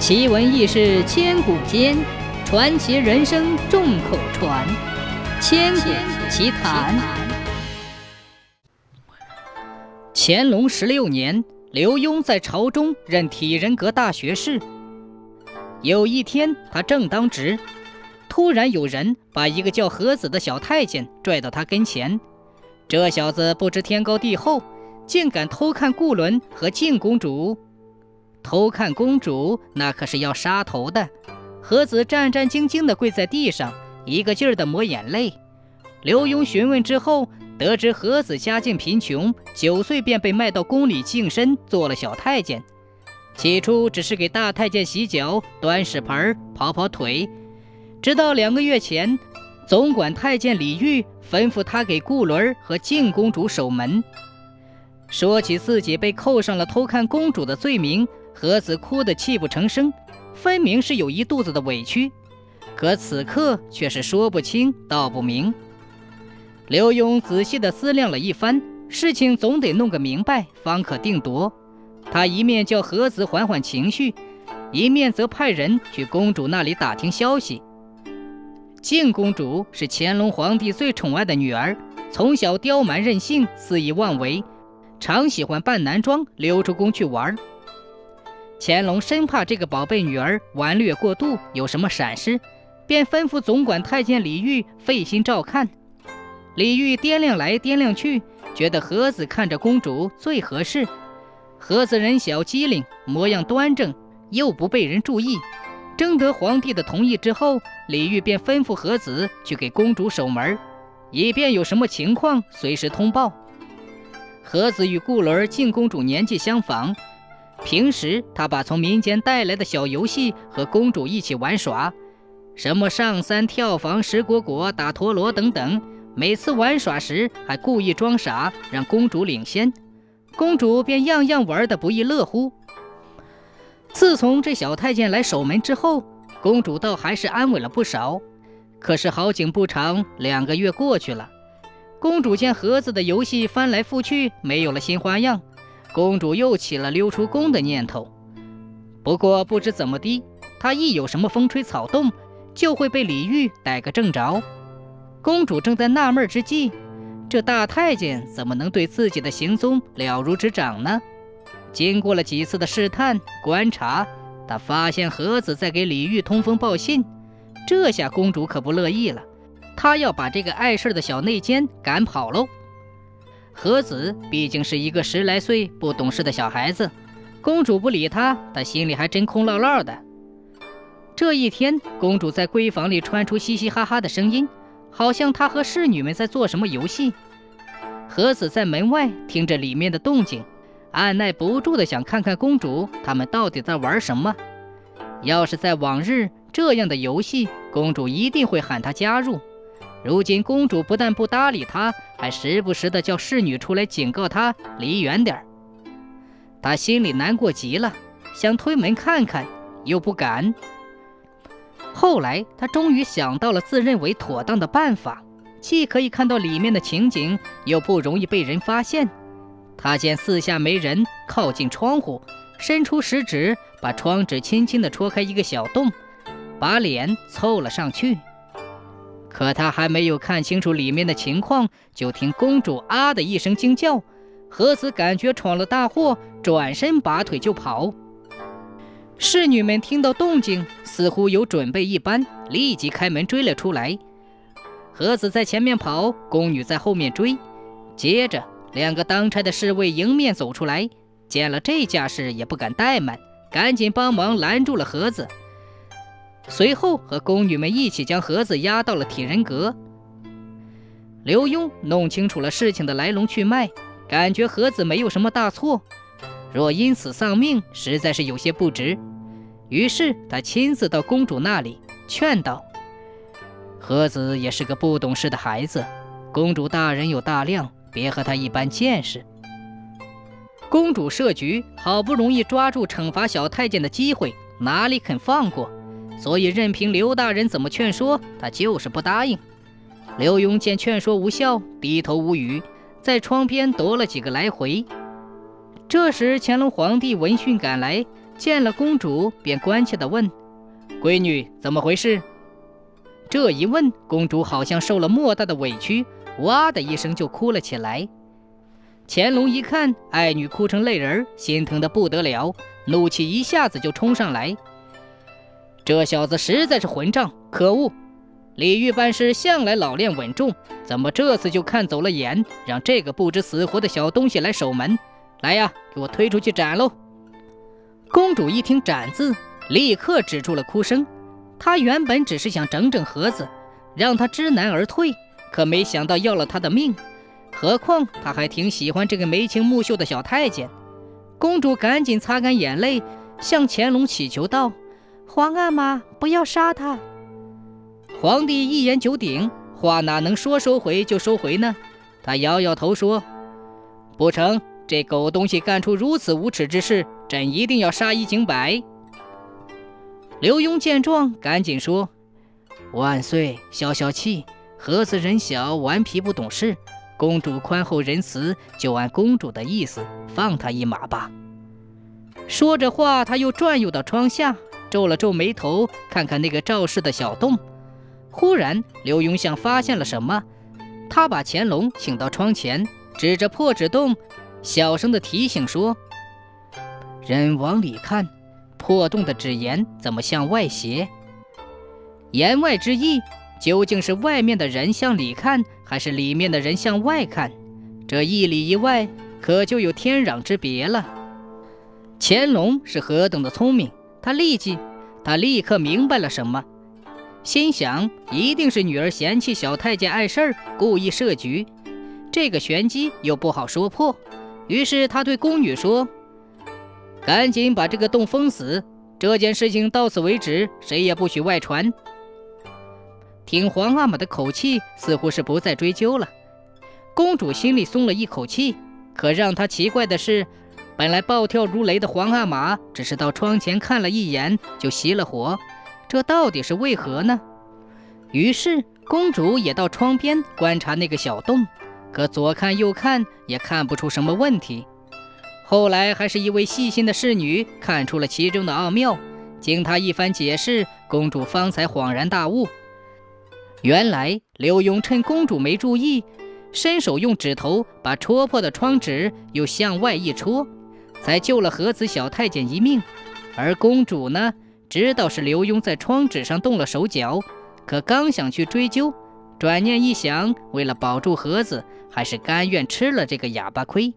奇闻异事千古间，传奇人生众口传。千古奇谈。乾隆十六年，刘墉在朝中任体仁阁大学士。有一天，他正当值，突然有人把一个叫何子的小太监拽到他跟前。这小子不知天高地厚，竟敢偷看顾伦和静公主。偷看公主，那可是要杀头的。何子战战兢兢地跪在地上，一个劲儿地抹眼泪。刘墉询问之后，得知何子家境贫穷，九岁便被卖到宫里净身，做了小太监。起初只是给大太监洗脚、端屎盆、跑跑腿，直到两个月前，总管太监李煜吩咐他给顾伦和静公主守门。说起自己被扣上了偷看公主的罪名。何子哭得泣不成声，分明是有一肚子的委屈，可此刻却是说不清道不明。刘墉仔细地思量了一番，事情总得弄个明白，方可定夺。他一面叫何子缓缓情绪，一面则派人去公主那里打听消息。静公主是乾隆皇帝最宠爱的女儿，从小刁蛮任性，肆意妄为，常喜欢扮男装溜出宫去玩。乾隆生怕这个宝贝女儿玩略过度，有什么闪失，便吩咐总管太监李煜费心照看。李煜掂量来掂量去，觉得何子看着公主最合适。何子人小机灵，模样端正，又不被人注意。征得皇帝的同意之后，李煜便吩咐何子去给公主守门，以便有什么情况随时通报。何子与顾伦、静公主年纪相仿。平时他把从民间带来的小游戏和公主一起玩耍，什么上山跳房、石果果、打陀螺等等。每次玩耍时还故意装傻，让公主领先，公主便样样玩得不亦乐乎。自从这小太监来守门之后，公主倒还是安稳了不少。可是好景不长，两个月过去了，公主见盒子的游戏翻来覆去，没有了新花样。公主又起了溜出宫的念头，不过不知怎么的，她一有什么风吹草动，就会被李煜逮个正着。公主正在纳闷之际，这大太监怎么能对自己的行踪了如指掌呢？经过了几次的试探观察，她发现盒子在给李煜通风报信。这下公主可不乐意了，她要把这个碍事的小内奸赶跑喽。何子毕竟是一个十来岁不懂事的小孩子，公主不理他，他心里还真空落落的。这一天，公主在闺房里传出嘻嘻哈哈的声音，好像她和侍女们在做什么游戏。何子在门外听着里面的动静，按耐不住的想看看公主他们到底在玩什么。要是在往日这样的游戏，公主一定会喊他加入。如今公主不但不搭理他，还时不时的叫侍女出来警告他离远点儿。他心里难过极了，想推门看看，又不敢。后来他终于想到了自认为妥当的办法，既可以看到里面的情景，又不容易被人发现。他见四下没人，靠近窗户，伸出食指，把窗纸轻轻地戳开一个小洞，把脸凑了上去。可他还没有看清楚里面的情况，就听公主啊的一声惊叫，何子感觉闯了大祸，转身拔腿就跑。侍女们听到动静，似乎有准备一般，立即开门追了出来。何子在前面跑，宫女在后面追。接着，两个当差的侍卫迎面走出来，见了这架势也不敢怠慢，赶紧帮忙拦住了盒子。随后和宫女们一起将盒子押到了体仁阁。刘墉弄清楚了事情的来龙去脉，感觉盒子没有什么大错，若因此丧命，实在是有些不值。于是他亲自到公主那里劝道：“盒子也是个不懂事的孩子，公主大人有大量，别和他一般见识。”公主设局，好不容易抓住惩罚小太监的机会，哪里肯放过？所以，任凭刘大人怎么劝说，他就是不答应。刘墉见劝说无效，低头无语，在窗边踱了几个来回。这时，乾隆皇帝闻讯赶来，见了公主，便关切地问：“闺女，怎么回事？”这一问，公主好像受了莫大的委屈，哇的一声就哭了起来。乾隆一看爱女哭成泪人，心疼得不得了，怒气一下子就冲上来。这小子实在是混账，可恶！李煜办事向来老练稳重，怎么这次就看走了眼，让这个不知死活的小东西来守门？来呀，给我推出去斩喽！公主一听“斩”字，立刻止住了哭声。她原本只是想整整盒子，让他知难而退，可没想到要了他的命。何况他还挺喜欢这个眉清目秀的小太监。公主赶紧擦干眼泪，向乾隆祈求道：“皇阿玛，不要杀他！”皇帝一言九鼎，话哪能说收回就收回呢？他摇摇头说：“不成，这狗东西干出如此无耻之事，朕一定要杀一儆百。”刘墉见状，赶紧说：“万岁，消消气，盒子人小，顽皮不懂事。公主宽厚仁慈，就按公主的意思放他一马吧。”说着话，他又转悠到窗下，皱了皱眉头，看看那个赵氏的小洞。忽然，刘墉像发现了什么，他把乾隆请到窗前，指着破纸洞，小声的提醒说：“人往里看，破洞的纸沿怎么向外斜？言外之意，究竟是外面的人向里看，还是里面的人向外看？这一里一外，可就有天壤之别了。”乾隆是何等的聪明，他立即，他立刻明白了什么。心想，一定是女儿嫌弃小太监碍事儿，故意设局。这个玄机又不好说破，于是他对宫女说：“赶紧把这个洞封死，这件事情到此为止，谁也不许外传。”听皇阿玛的口气，似乎是不再追究了。公主心里松了一口气，可让她奇怪的是，本来暴跳如雷的皇阿玛，只是到窗前看了一眼，就熄了火。这到底是为何呢？于是公主也到窗边观察那个小洞，可左看右看也看不出什么问题。后来还是一位细心的侍女看出了其中的奥妙，经她一番解释，公主方才恍然大悟。原来刘墉趁公主没注意，伸手用指头把戳破的窗纸又向外一戳，才救了和子小太监一命。而公主呢？知道是刘墉在窗纸上动了手脚，可刚想去追究，转念一想，为了保住盒子，还是甘愿吃了这个哑巴亏。